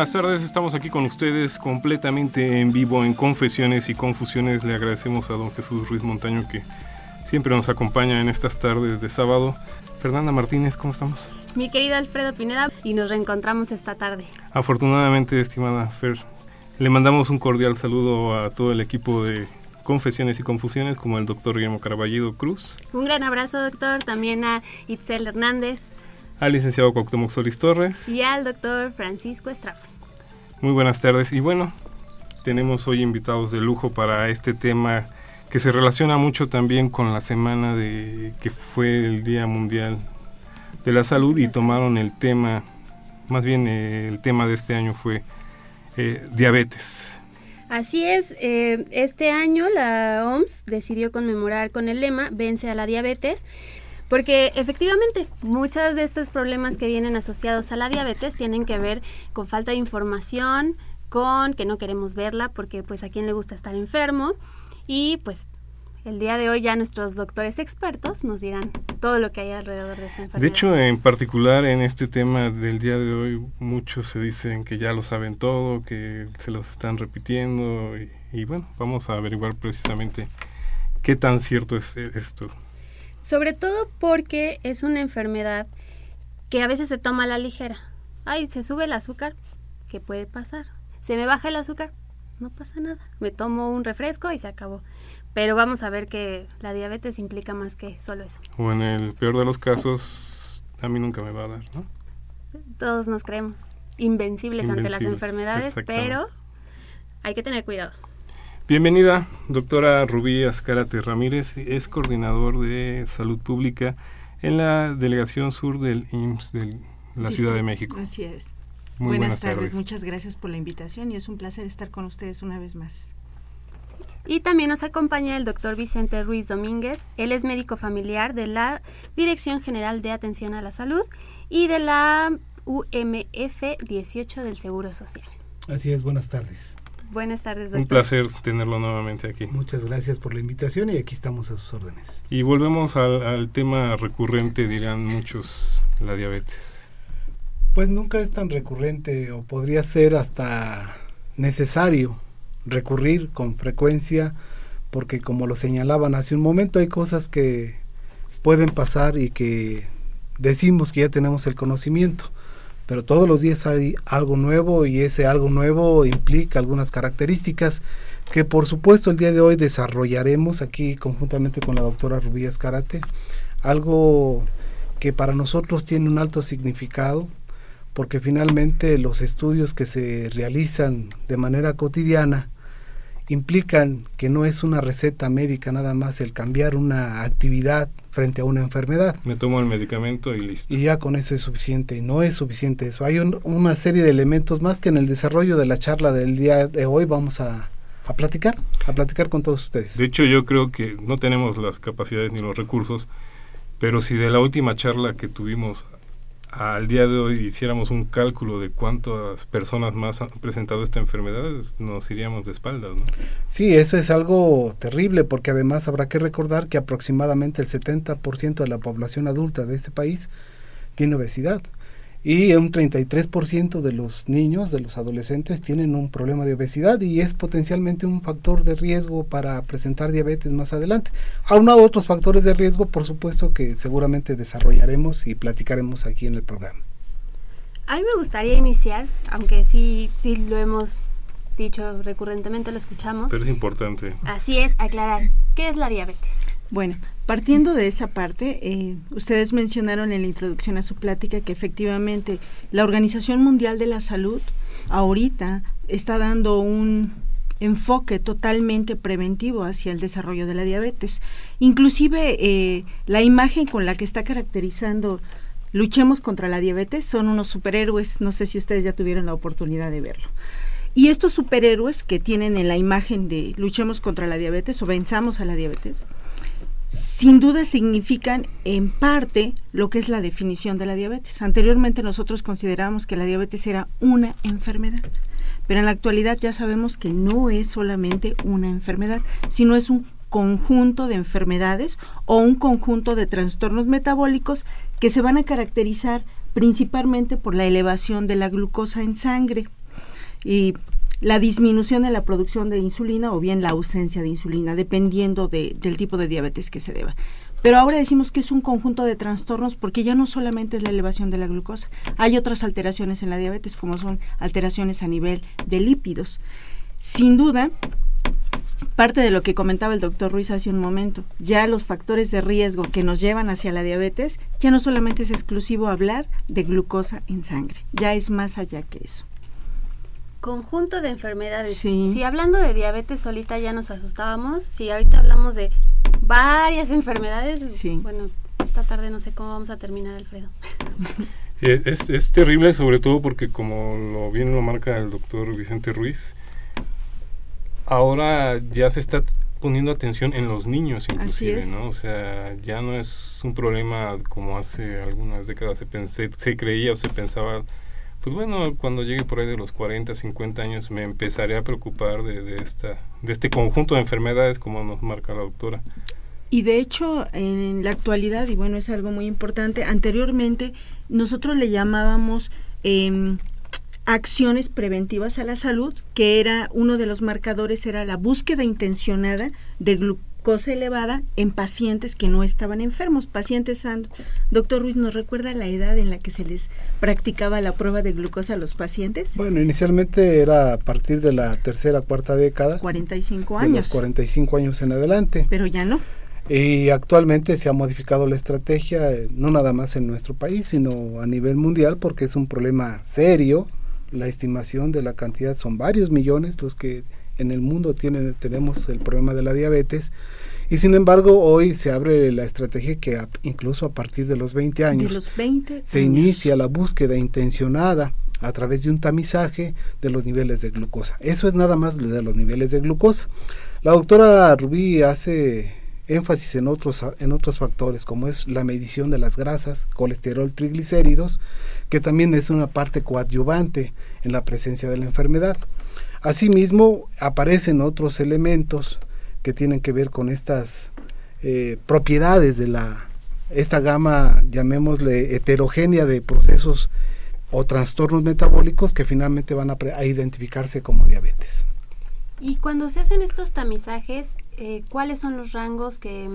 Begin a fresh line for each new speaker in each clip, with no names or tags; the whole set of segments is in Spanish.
Buenas tardes, estamos aquí con ustedes completamente en vivo en Confesiones y Confusiones. Le agradecemos a don Jesús Ruiz Montaño que siempre nos acompaña en estas tardes de sábado. Fernanda Martínez, ¿cómo estamos?
Mi querido Alfredo Pineda, y nos reencontramos esta tarde.
Afortunadamente, estimada Fer, le mandamos un cordial saludo a todo el equipo de Confesiones y Confusiones, como el doctor Guillermo Caraballido Cruz.
Un gran abrazo, doctor, también a Itzel Hernández.
Al licenciado Cuauhtémoc Solís Torres.
Y al doctor Francisco Estrafa.
Muy buenas tardes. Y bueno, tenemos hoy invitados de lujo para este tema que se relaciona mucho también con la semana de que fue el Día Mundial de la Salud y tomaron el tema, más bien eh, el tema de este año fue eh, diabetes.
Así es, eh, este año la OMS decidió conmemorar con el lema Vence a la diabetes, porque efectivamente muchos de estos problemas que vienen asociados a la diabetes tienen que ver con falta de información, con que no queremos verla, porque pues a quién le gusta estar enfermo y pues el día de hoy ya nuestros doctores expertos nos dirán todo lo que hay alrededor de esta enfermedad.
De hecho, en particular en este tema del día de hoy, muchos se dicen que ya lo saben todo, que se los están repitiendo y, y bueno, vamos a averiguar precisamente qué tan cierto es esto.
Sobre todo porque es una enfermedad que a veces se toma a la ligera. Ay, se sube el azúcar, ¿qué puede pasar? Se me baja el azúcar, no pasa nada. Me tomo un refresco y se acabó. Pero vamos a ver que la diabetes implica más que solo eso.
O en el peor de los casos, a mí nunca me va a dar, ¿no?
Todos nos creemos invencibles, ante las enfermedades, pero hay que tener cuidado.
Bienvenida, doctora Rubí Azcárate Ramírez, es coordinador de salud pública en la delegación sur del IMSS de la Ciudad de México.
Así es.
Muy
buenas,
buenas
tardes.
tardes.
muchas gracias por la invitación y es un placer estar con ustedes una vez más.
Y también nos acompaña el doctor Vicente Ruiz Domínguez. Él es médico familiar de la Dirección General de Atención a la Salud y de la UMF 18 del Seguro Social.
Así es, buenas tardes.
Buenas tardes, doctor.
Un placer tenerlo nuevamente aquí.
Muchas gracias por la invitación y aquí estamos a sus órdenes.
Y volvemos al, al tema recurrente, dirán muchos, la diabetes.
Pues nunca es tan recurrente o podría ser hasta necesario recurrir con frecuencia porque como lo señalaban hace un momento hay cosas que pueden pasar y que decimos que ya tenemos el conocimiento pero todos los días hay algo nuevo y ese algo nuevo implica algunas características que por supuesto el día de hoy desarrollaremos aquí conjuntamente con la doctora Rubí Escarate, algo que para nosotros tiene un alto significado porque finalmente los estudios que se realizan de manera cotidiana implican que no es una receta médica nada más el cambiar una actividad frente a una enfermedad.
Me tomo el medicamento y listo.
Y ya con eso es suficiente. No es suficiente eso. Hay un, una serie de elementos más que en el desarrollo de la charla del día de hoy vamos a, a platicar, a platicar con todos ustedes.
De hecho, yo creo que no tenemos las capacidades ni los recursos, pero si de la última charla que tuvimos al día de hoy hiciéramos un cálculo de cuántas personas más han presentado esta enfermedad, nos iríamos de espaldas, ¿no?
Sí, eso es algo terrible porque además habrá que recordar que aproximadamente el 70% de la población adulta de este país tiene obesidad y un 33% de los niños, de los adolescentes tienen un problema de obesidad y es potencialmente un factor de riesgo para presentar diabetes más adelante. Aunado a otros factores de riesgo, por supuesto que seguramente desarrollaremos y platicaremos aquí en el programa.
A mí me gustaría iniciar, aunque sí, sí lo hemos dicho recurrentemente, lo escuchamos.
Pero es importante.
Así es, aclarar, ¿qué es la diabetes?
Bueno, partiendo de esa parte, eh, ustedes mencionaron en la introducción a su plática que efectivamente la Organización Mundial de la Salud ahorita está dando un enfoque totalmente preventivo hacia el desarrollo de la diabetes. Inclusive eh, la imagen con la que está caracterizando Luchemos contra la diabetes son unos superhéroes, no sé si ustedes ya tuvieron la oportunidad de verlo. Y estos superhéroes que tienen en la imagen de luchemos contra la diabetes o venzamos a la diabetes, sin duda significan en parte lo que es la definición de la diabetes. Anteriormente nosotros considerábamos que la diabetes era una enfermedad, pero en la actualidad ya sabemos que no es solamente una enfermedad, sino es un conjunto de enfermedades o un conjunto de trastornos metabólicos que se van a caracterizar principalmente por la elevación de la glucosa en sangre y la disminución de la producción de insulina o bien la ausencia de insulina, dependiendo del tipo de diabetes que se deba. Pero ahora decimos que es un conjunto de trastornos porque ya no solamente es la elevación de la glucosa, hay otras alteraciones en la diabetes como son alteraciones a nivel de lípidos. Sin duda, parte de lo que comentaba el doctor Ruiz hace un momento, ya los factores de riesgo que nos llevan hacia la diabetes, ya no solamente es exclusivo hablar de glucosa en sangre, ya es más allá que eso.
Conjunto de enfermedades. Si hablando de diabetes solita ya nos asustábamos, si ahorita hablamos de varias enfermedades, bueno, esta tarde no sé cómo vamos a terminar, Alfredo.
Eh, es, es terrible sobre todo porque como lo bien lo marca el doctor Vicente Ruiz, ahora ya se está poniendo atención en los niños inclusive, ¿no? O sea, ya no es un problema como hace algunas décadas se, pensé, se creía o se pensaba, pues bueno, cuando llegue por ahí de los 40, 50 años me empezaré a preocupar de, esta, de este conjunto de enfermedades como nos marca la doctora.
Y de hecho, en la actualidad, y bueno, es algo muy importante, anteriormente nosotros le llamábamos eh, acciones preventivas a la salud, que era uno de los marcadores, era la búsqueda intencionada de glucosa elevada en pacientes que no estaban enfermos, pacientes sanos. Doctor Ruiz, ¿nos recuerda la edad en la que se les practicaba la prueba de glucosa a los pacientes?
Bueno, inicialmente era a partir de la tercera, cuarta década.
45 años. De
los 45 años en adelante.
Pero ya no.
Y actualmente se ha modificado la estrategia, no nada más en nuestro país, sino a nivel mundial, porque es un problema serio la estimación de la cantidad son varios millones los que en el mundo tenemos el problema de la diabetes y sin embargo hoy se abre la estrategia que incluso a partir de los 20 años se inicia la búsqueda intencionada a través de un tamizaje de los niveles de glucosa. Eso es nada más de los niveles de glucosa. La doctora Rubí hace énfasis en otros, en otros factores como es la medición de las grasas, colesterol, triglicéridos, que también es una parte coadyuvante en la presencia de la enfermedad. Asimismo, aparecen otros elementos que tienen que ver con estas eh, propiedades de la esta gama, llamémosle heterogénea de procesos o trastornos metabólicos que finalmente van a identificarse como diabetes.
Y cuando se hacen estos tamizajes, eh, ¿cuáles son los rangos que,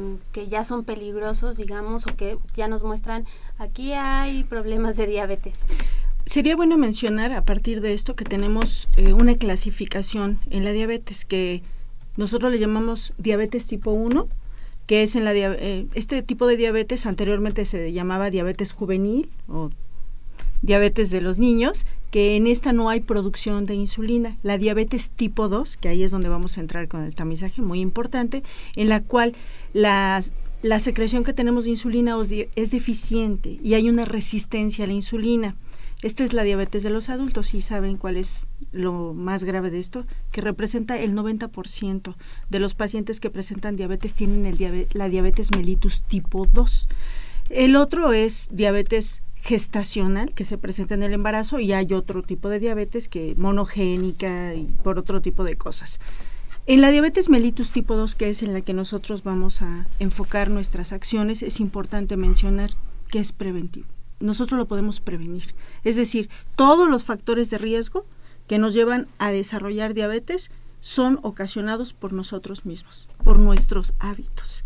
ya son peligrosos, digamos, o que ya nos muestran aquí hay problemas de diabetes?
Sería bueno mencionar a partir de esto que tenemos eh, una clasificación en la diabetes que nosotros le llamamos diabetes tipo 1, que es en la eh, este tipo de diabetes anteriormente se llamaba diabetes juvenil o diabetes de los niños, que en esta no hay producción de insulina. La diabetes tipo 2, que ahí es donde vamos a entrar con el tamizaje, muy importante, en la cual la, la secreción que tenemos de insulina es deficiente y hay una resistencia a la insulina. Esta es la diabetes de los adultos y saben cuál es lo más grave de esto, que representa el 90% de los pacientes que presentan diabetes tienen la diabetes mellitus tipo 2. El otro es diabetes gestacional que se presenta en el embarazo y hay otro tipo de diabetes que monogénica y por otro tipo de cosas. En la diabetes mellitus tipo 2, que es en la que nosotros vamos a enfocar nuestras acciones, es importante mencionar que es preventivo. Nosotros lo podemos prevenir. Es decir, todos los factores de riesgo que nos llevan a desarrollar diabetes son ocasionados por nosotros mismos, por nuestros hábitos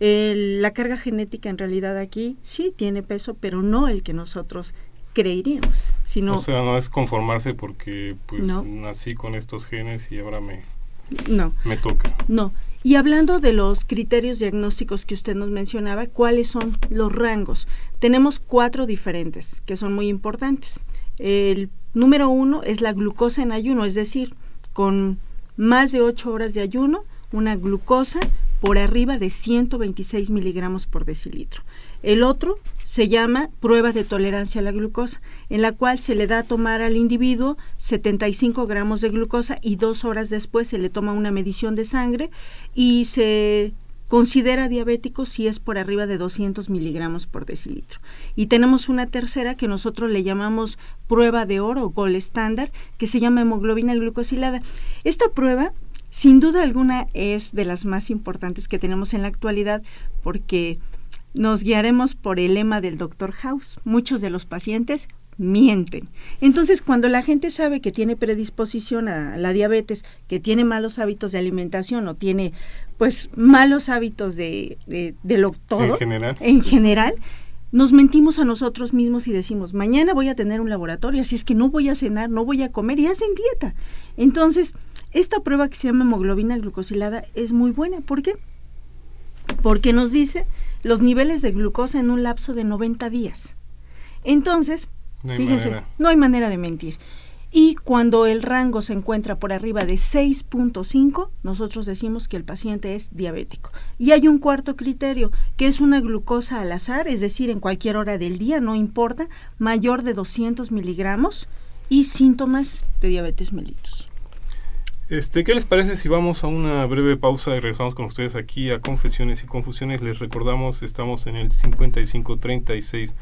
la carga genética en realidad aquí sí tiene peso, pero no el que nosotros creeríamos. Sino,
o sea, no es conformarse porque pues nací con estos genes y ahora me,
no.
me toca.
No. Y hablando de los criterios diagnósticos que usted nos mencionaba, ¿cuáles son los rangos? Tenemos cuatro diferentes que son muy importantes. El número uno es la glucosa en ayuno, es decir, con más de ocho horas de ayuno, una glucosa por arriba de 126 miligramos por decilitro. El otro se llama prueba de tolerancia a la glucosa, en la cual se le da a tomar al individuo 75 gramos de glucosa y dos horas después se le toma una medición de sangre y se considera diabético si es por arriba de 200 miligramos por decilitro. Y tenemos una tercera que nosotros le llamamos prueba de oro gol estándar, que se llama hemoglobina glucosilada. Esta prueba, sin duda alguna, es de las más importantes que tenemos en la actualidad porque nos guiaremos por el lema del doctor House. Muchos de los pacientes mienten. Entonces, cuando la gente sabe que tiene predisposición a la diabetes, que tiene malos hábitos de alimentación o tiene pues malos hábitos de, de, lo todo,
en general.
en general, nos mentimos a nosotros mismos y decimos, mañana voy a tener un laboratorio, así es que no voy a cenar, no voy a comer y hacen dieta. Entonces, esta prueba que se llama hemoglobina glucosilada es muy buena. ¿Por qué? Porque nos dice los niveles de glucosa en un lapso de 90 días. Entonces,
no
Fíjense,
manera.
no hay manera de mentir. Y cuando el rango se encuentra por arriba de 6.5, nosotros decimos que el paciente es diabético. Y hay un cuarto criterio, que es una glucosa al azar, es decir, en cualquier hora del día, no importa, mayor de 200 miligramos y síntomas de diabetes mellitus.
Este, ¿Qué les parece si vamos a una breve pausa y regresamos con ustedes aquí a Confesiones y Confusiones? Les recordamos, estamos en el 5536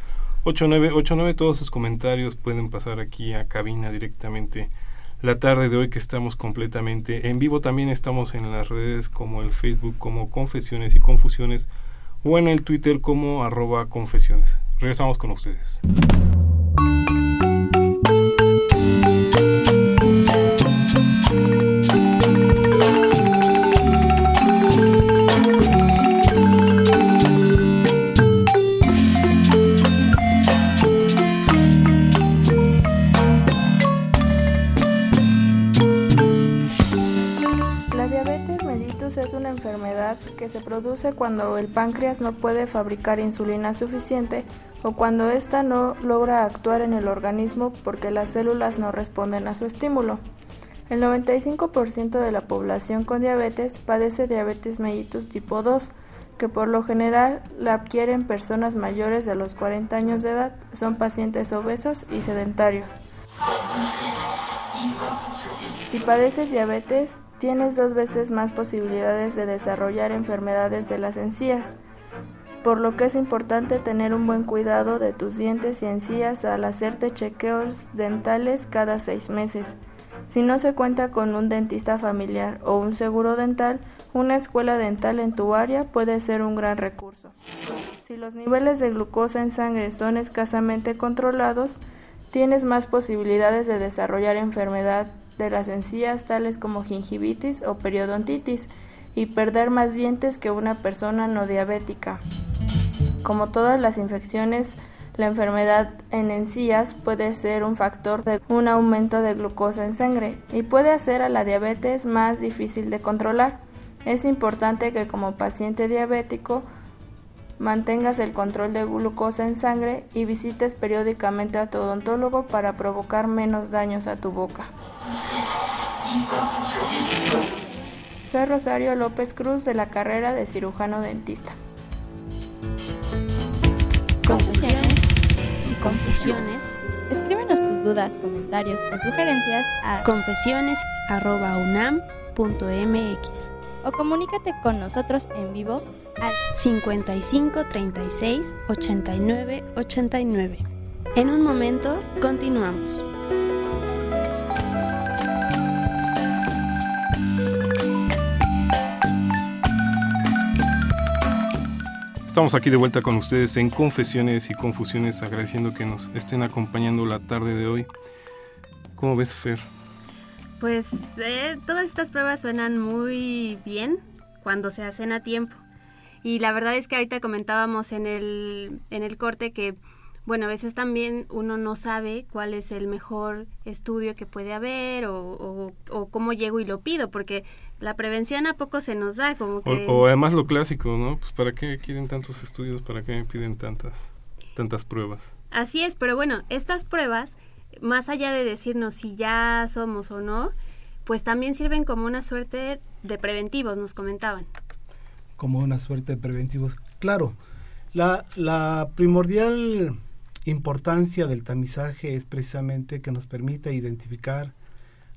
8989. Todos sus comentarios pueden pasar aquí a cabina directamente. La tarde de hoy que estamos completamente en vivo, también estamos en las redes como el Facebook como Confesiones y Confusiones o en el Twitter como arroba confesiones. Regresamos con ustedes.
Produce cuando el páncreas no puede fabricar insulina suficiente o cuando ésta no logra actuar en el organismo porque las células no responden a su estímulo. El 95% de la población con diabetes padece diabetes mellitus tipo 2, que por lo general la adquieren personas mayores de los 40 años de edad, son pacientes obesos y sedentarios. Si padeces diabetes, tienes dos veces más posibilidades de desarrollar enfermedades de las encías, por lo que es importante tener un buen cuidado de tus dientes y encías al hacerte chequeos dentales cada seis meses. Si no se cuenta con un dentista familiar o un seguro dental, una escuela dental en tu área puede ser un gran recurso. Si los niveles de glucosa en sangre son escasamente controlados, tienes más posibilidades de desarrollar enfermedad de las encías tales como gingivitis o periodontitis y perder más dientes que una persona no diabética. Como todas las infecciones, la enfermedad en encías puede ser un factor de un aumento de glucosa en sangre y puede hacer a la diabetes más difícil de controlar. Es importante que como paciente diabético mantengas el control de glucosa en sangre y visites periódicamente a tu odontólogo para provocar menos daños a tu boca. Soy Rosario López Cruz de la carrera de cirujano dentista.
Confusiones y confusiones.
Escríbenos tus dudas, comentarios o sugerencias a
confesiones@unam.mx
o comunícate con nosotros en vivo al
55 36 89 89. En un momento continuamos.
Estamos aquí de vuelta con ustedes en Confesiones y Confusiones, agradeciendo que nos estén acompañando la tarde de hoy. ¿Cómo ves, Fer?
Pues eh, todas estas pruebas suenan muy bien cuando se hacen a tiempo. Y la verdad es que ahorita comentábamos en el, en el corte que bueno, a veces también uno no sabe cuál es el mejor estudio que puede haber o, cómo llego y lo pido, porque la prevención a poco se nos da, como que...
O, además lo clásico, ¿no? Pues ¿para qué quieren tantos estudios? ¿Para qué piden tantas, tantas pruebas?
Así es, pero bueno, estas pruebas, más allá de decirnos si ya somos o no, pues también sirven como una suerte de preventivos, nos comentaban.
Como una suerte de preventivos. Claro, la, la primordial importancia del tamizaje es precisamente que nos permita identificar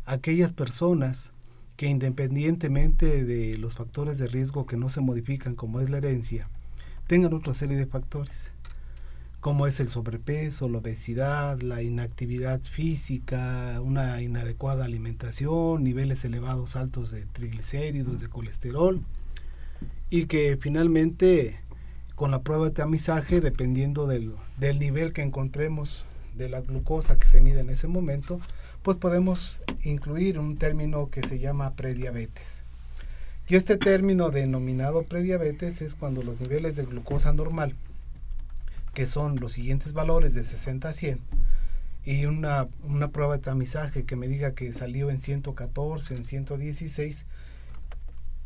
aquellas personas que independientemente de los factores de riesgo que no se modifican como es la herencia, tengan otra serie de factores, como es el sobrepeso, la obesidad, la inactividad física, una inadecuada alimentación, niveles elevados altos de triglicéridos, de colesterol, y que finalmente con la prueba de tamizaje, dependiendo del, del nivel que encontremos de la glucosa que se mide en ese momento, pues podemos incluir un término que se llama prediabetes. Y este término denominado prediabetes es cuando los niveles de glucosa normal, que son los siguientes valores de 60 a 100, y una, una prueba de tamizaje que me diga que salió en 114, en 116,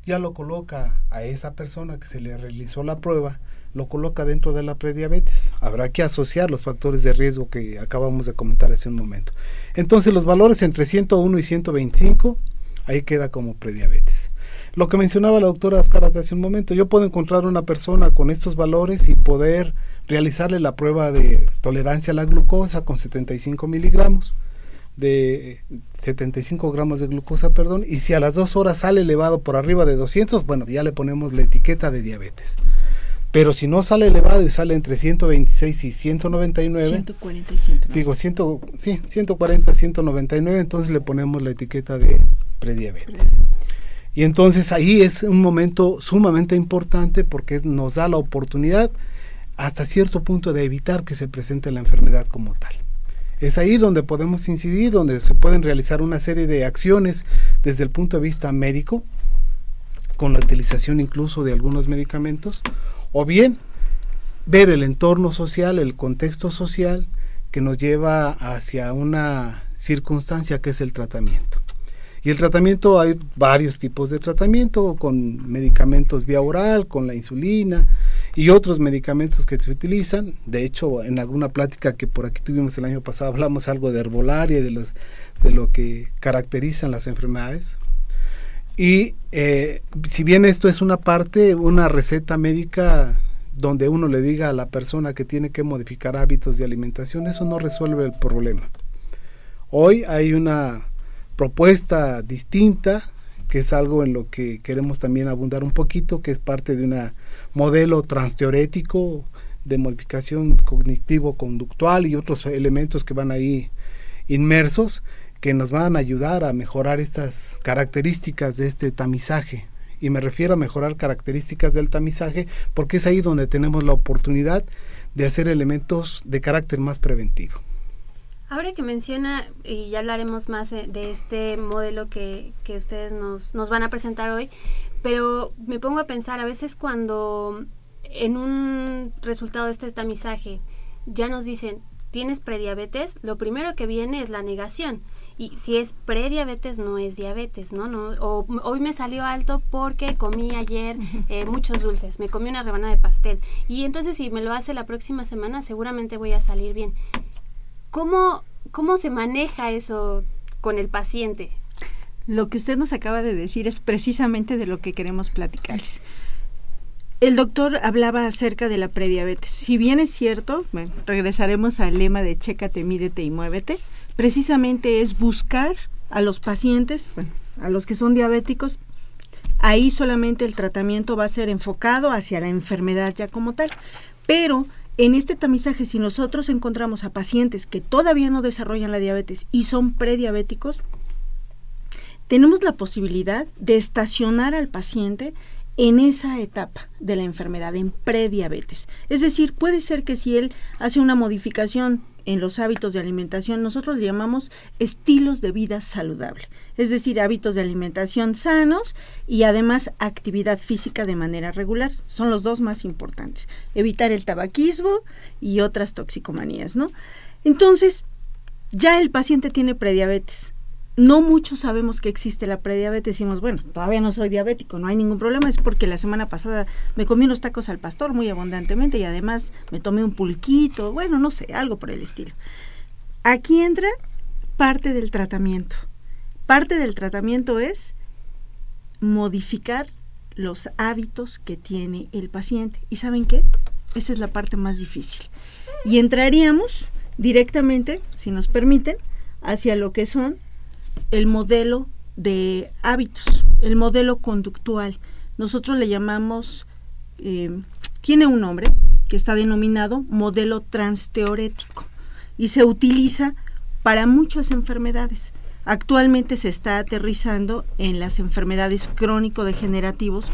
ya lo coloca a esa persona que se le realizó la prueba lo coloca dentro de la prediabetes. Habrá que asociar los factores de riesgo que acabamos de comentar hace un momento. Entonces los valores entre 101 y 125, ahí queda como prediabetes. Lo que mencionaba la doctora Ascarate hace un momento, yo puedo encontrar una persona con estos valores y poder realizarle la prueba de tolerancia a la glucosa con 75 miligramos de 75 gramos de glucosa, perdón, y si a las dos horas sale elevado por arriba de 200, bueno, ya le ponemos la etiqueta de diabetes. Pero si no sale elevado y sale entre 126 y 199,
140 y 199.
Digo, 100, sí, 140, 199, entonces le ponemos la etiqueta de prediabetes. Y entonces ahí es un momento sumamente importante porque nos da la oportunidad hasta cierto punto de evitar que se presente la enfermedad como tal. Es ahí donde podemos incidir, donde se pueden realizar una serie de acciones desde el punto de vista médico, con la utilización incluso de algunos medicamentos, o bien ver el entorno social, el contexto social que nos lleva hacia una circunstancia que es el tratamiento. Y el tratamiento hay varios tipos de tratamiento, con medicamentos vía oral, con la insulina y otros medicamentos que se utilizan. De hecho, en alguna plática que por aquí tuvimos el año pasado hablamos algo de herbolaria y de, los, de lo que caracterizan las enfermedades. Y eh, si bien esto es una parte, una receta médica donde uno le diga a la persona que tiene que modificar hábitos de alimentación, eso no resuelve el problema. Hoy hay una propuesta distinta, que es algo en lo que queremos también abundar un poquito, que es parte de un modelo transteorético de modificación cognitivo-conductual y otros elementos que van ahí inmersos, que nos van a ayudar a mejorar estas características de este tamizaje. Y me refiero a mejorar características del tamizaje porque es ahí donde tenemos la oportunidad de hacer elementos de carácter más preventivo.
Ahora que menciona, y ya hablaremos más de este modelo que, que ustedes nos, nos van a presentar hoy, pero me pongo a pensar, a veces cuando en un resultado de este tamizaje ya nos dicen, tienes prediabetes, lo primero que viene es la negación. Y si es prediabetes, no es diabetes, ¿no? no o hoy me salió alto porque comí ayer eh, muchos dulces, me comí una rebanada de pastel. Y entonces si me lo hace la próxima semana, seguramente voy a salir bien. ¿Cómo, cómo se maneja eso con el paciente?
Lo que usted nos acaba de decir es precisamente de lo que queremos platicarles. El doctor hablaba acerca de la prediabetes. Si bien es cierto, regresaremos al lema de chécate, mídete y muévete, precisamente es buscar a los pacientes, a los que son diabéticos, ahí solamente el tratamiento va a ser enfocado hacia la enfermedad ya como tal. Pero en este tamizaje, si nosotros encontramos a pacientes que todavía no desarrollan la diabetes y son prediabéticos, tenemos la posibilidad de estacionar al paciente en esa etapa de la enfermedad, en prediabetes. Es decir, puede ser que si él hace una modificación en los hábitos de alimentación, nosotros le llamamos estilos de vida saludable, es decir, hábitos de alimentación sanos y además actividad física de manera regular. Son los dos más importantes. Evitar el tabaquismo y otras toxicomanías, ¿no? Entonces, ya el paciente tiene prediabetes no muchos sabemos que existe la prediabetes. Decimos, bueno, todavía no soy diabético, no hay ningún problema. Es porque la semana pasada me comí unos tacos al pastor muy abundantemente y además me tomé un pulquito, bueno, no sé, algo por el estilo. Aquí entra parte del tratamiento. Parte del tratamiento es modificar los hábitos que tiene el paciente. ¿Y saben qué? Esa es la parte más difícil. Y entraríamos directamente, si nos permiten, hacia lo que son el modelo de hábitos, el modelo conductual. Nosotros le llamamos, eh, tiene un nombre que está denominado modelo transteorético y se utiliza para muchas enfermedades. Actualmente se está aterrizando en las enfermedades crónico-degenerativos,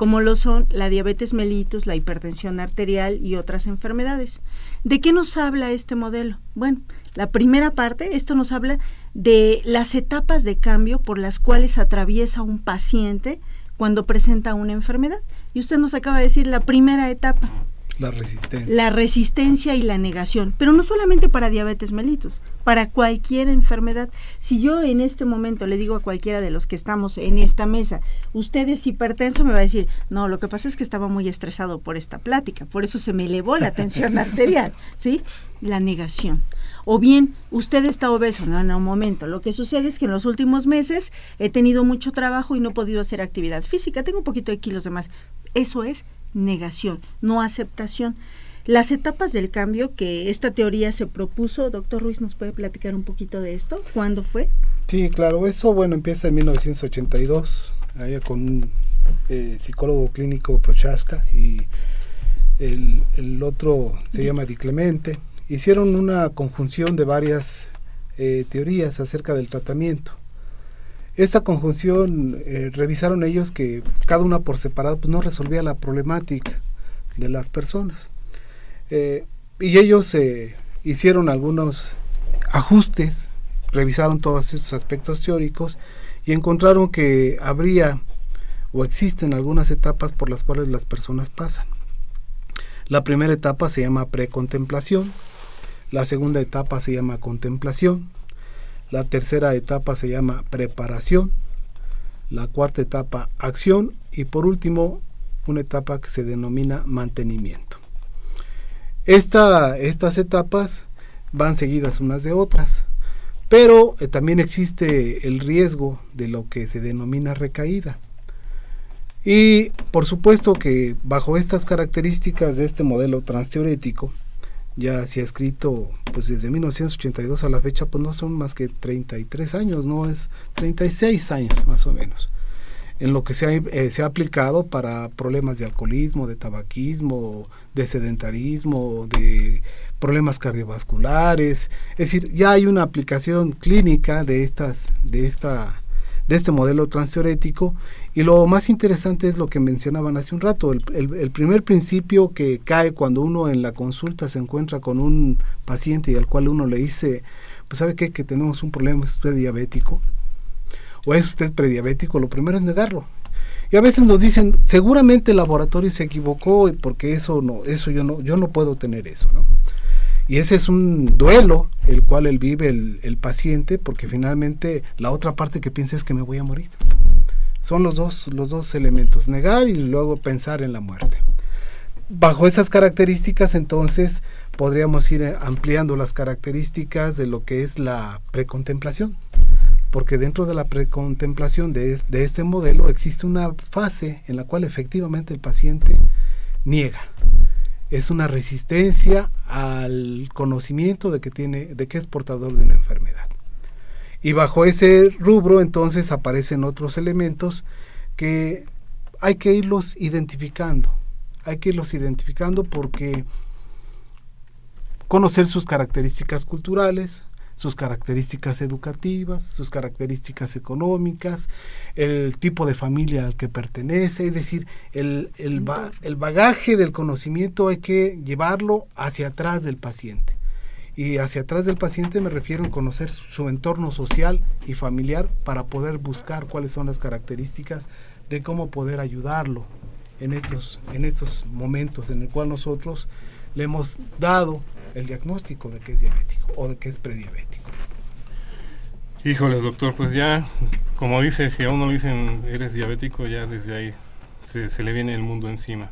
como lo son la diabetes mellitus, la hipertensión arterial y otras enfermedades. ¿De qué nos habla este modelo? Bueno, la primera parte, esto nos habla de las etapas de cambio por las cuales atraviesa un paciente cuando presenta una enfermedad. Y usted nos acaba de decir la primera etapa,
la resistencia.
La resistencia y la negación, pero no solamente para diabetes mellitus, para cualquier enfermedad. Si yo en este momento le digo a cualquiera de los que estamos en esta mesa, usted es hipertenso, me va a decir, no, lo que pasa es que estaba muy estresado por esta plática, por eso se me elevó la tensión arterial, ¿sí? La negación. O bien, usted está obeso, no, no, un momento. Lo que sucede es que en los últimos meses he tenido mucho trabajo y no he podido hacer actividad física, tengo un poquito de kilos de más. Eso es negación, no aceptación. Las etapas del cambio que esta teoría se propuso, doctor Ruiz, ¿nos puede platicar un poquito de esto? ¿Cuándo fue?
Sí, claro, eso bueno empieza en 1982, allá con un eh, psicólogo clínico Prochaska y el, el, otro se llama Di Clemente. Hicieron una conjunción de varias eh, teorías acerca del tratamiento. Esta conjunción eh, revisaron ellos que cada una por separado pues, no resolvía la problemática de las personas. Eh, y ellos eh, hicieron algunos ajustes, revisaron todos estos aspectos teóricos y encontraron que habría o existen algunas etapas por las cuales las personas pasan. La primera etapa se llama precontemplación, la segunda etapa se llama contemplación, la tercera etapa se llama preparación. La cuarta etapa, acción. Y por último, una etapa que se denomina mantenimiento. Esta, estas etapas van seguidas unas de otras, pero eh, también existe el riesgo de lo que se denomina recaída. Y por supuesto que bajo estas características de este modelo transteorético, ya se ha escrito pues desde 1982 a la fecha pues no son más que 33 años, no es 36 años más o menos en lo que se ha, eh, se ha aplicado para problemas de alcoholismo, de tabaquismo, de sedentarismo, de problemas cardiovasculares, es decir, ya hay una aplicación clínica de estas de esta de este modelo transteorético y lo más interesante es lo que mencionaban hace un rato, el, primer principio que cae cuando uno en la consulta se encuentra con un paciente y al cual uno le dice, pues sabe qué, que tenemos un problema, es usted diabético o es usted prediabético, lo primero es negarlo. Y a veces nos dicen, seguramente el laboratorio se equivocó porque eso no, eso yo no, yo no puedo tener eso, ¿no? Y ese es un duelo el cual él vive el, el, paciente porque finalmente la otra parte que piensa es que me voy a morir. Son los dos, los dos elementos, negar y luego pensar en la muerte. Bajo esas características entonces podríamos ir ampliando las características de lo que es la precontemplación. Porque dentro de la precontemplación de, de este modelo existe una fase en la cual efectivamente el paciente niega es una resistencia al conocimiento de que tiene, de que es portador de una enfermedad. Y bajo ese rubro entonces aparecen otros elementos que hay que irlos identificando. Hay que irlos identificando porque conocer sus características culturales, sus características educativas, sus características económicas, el tipo de familia al que pertenece, es decir, el, el, el bagaje del conocimiento hay que llevarlo hacia atrás del paciente. Y hacia atrás del paciente me refiero a conocer su, su entorno social y familiar para poder buscar cuáles son las características de cómo poder ayudarlo en estos, en estos momentos en el cual nosotros le hemos dado el diagnóstico de que es diabético o de que es prediabético.
Híjoles, doctor, pues ya, como dice, si a uno le dicen eres diabético, ya desde ahí se, se le viene el mundo encima.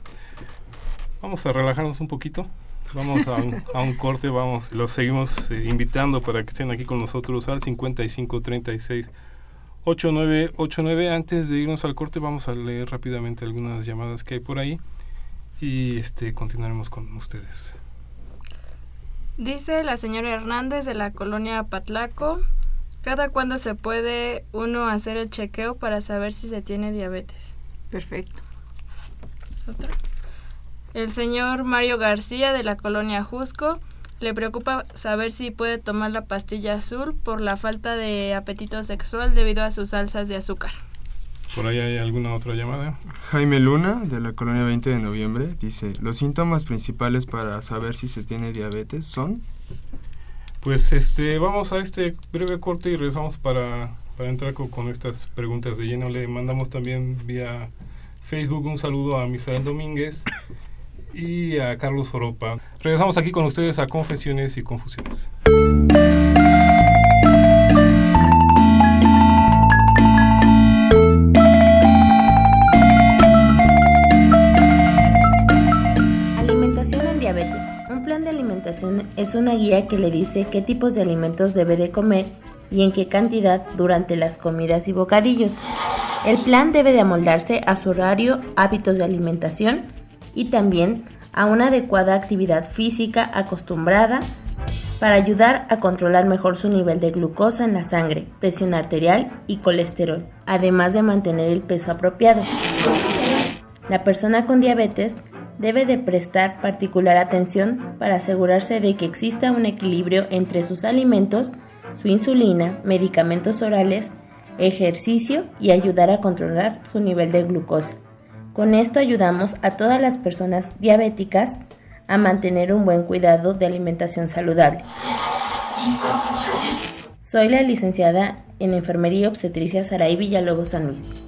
Vamos a relajarnos un poquito. Vamos a un, a un corte, vamos, los seguimos eh, invitando para que estén aquí con nosotros al 5536 8989. Antes de irnos al corte, vamos a leer rápidamente algunas llamadas que hay por ahí y este continuaremos con ustedes.
Dice la señora Hernández de la colonia Patlaco, ¿cada cuándo se puede uno hacer el chequeo para saber si se tiene diabetes?
Perfecto.
El señor Mario García de la colonia Jusco le preocupa saber si puede tomar la pastilla azul por la falta de apetito sexual debido a sus alzas de azúcar.
¿Por ahí hay alguna otra llamada?
Jaime Luna, de la colonia 20 de noviembre, dice, los síntomas principales para saber si se tiene diabetes son...
Pues este, vamos a este breve corte y regresamos para, para entrar con, con estas preguntas de lleno. Le mandamos también vía Facebook un saludo a Misael Domínguez y a Carlos Oropa. Regresamos aquí con ustedes a Confesiones y Confusiones.
Es una guía que le dice qué tipos de alimentos debe de comer y en qué cantidad durante las comidas y bocadillos. El plan debe de amoldarse a su horario, hábitos de alimentación y también a una adecuada actividad física acostumbrada para ayudar a controlar mejor su nivel de glucosa en la sangre, presión arterial y colesterol, además de mantener el peso apropiado. La persona con diabetes debe de prestar particular atención para asegurarse de que exista un equilibrio entre sus alimentos, su insulina, medicamentos orales, ejercicio y ayudar a controlar su nivel de glucosa. Con esto ayudamos a todas las personas diabéticas a mantener un buen cuidado de alimentación saludable. Soy la licenciada en Enfermería Obstetricia Saray Villalobos San Luis.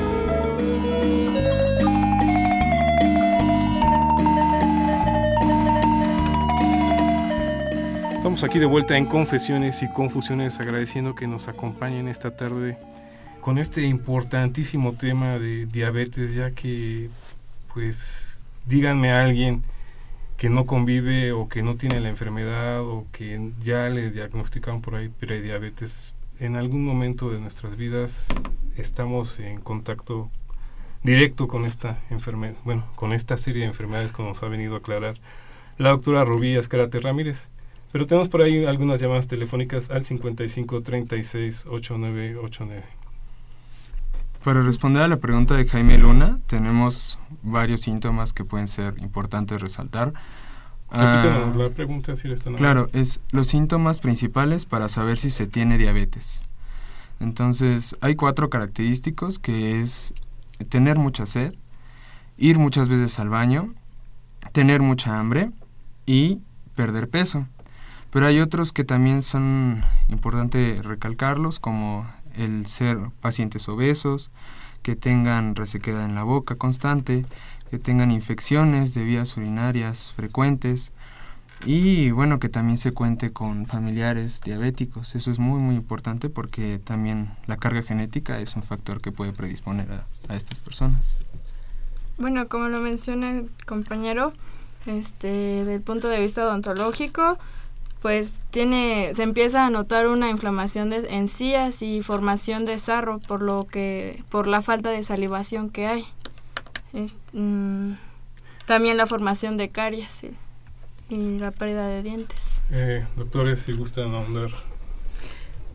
Estamos aquí de vuelta en Confesiones y Confusiones, agradeciendo que nos acompañen esta tarde con este importantísimo tema de diabetes, ya que, pues, díganme a alguien que no convive o que no tiene la enfermedad o que ya le diagnosticaron por ahí prediabetes, en algún momento de nuestras vidas estamos en contacto directo con esta enfermedad, bueno, con esta serie de enfermedades como nos ha venido a aclarar la doctora Rubí Escarate Ramírez. Pero tenemos por ahí algunas llamadas telefónicas al 55 36 8989.
Para responder a la pregunta de Jaime Luna, tenemos varios síntomas que pueden ser importantes resaltar. Ah,
la pregunta si está
Claro, es los síntomas principales para saber si se tiene diabetes. Entonces, hay cuatro característicos que es tener mucha sed, ir muchas veces al baño, tener mucha hambre y perder peso. Pero hay otros que también son importante recalcarlos, como el ser pacientes obesos, que tengan resequedad en la boca constante, que tengan infecciones de vías urinarias frecuentes y bueno, que también se cuente con familiares diabéticos. Eso es muy muy importante porque también la carga genética es un factor que puede predisponer a, a estas personas.
Bueno, como lo menciona el compañero, este, del punto de vista odontológico, pues tiene, se empieza a notar una inflamación de encías y formación de sarro por lo que, por la falta de salivación que hay. Es, mm, también la formación de caries y, la pérdida de dientes.
Eh, doctores, si gustan ahondar.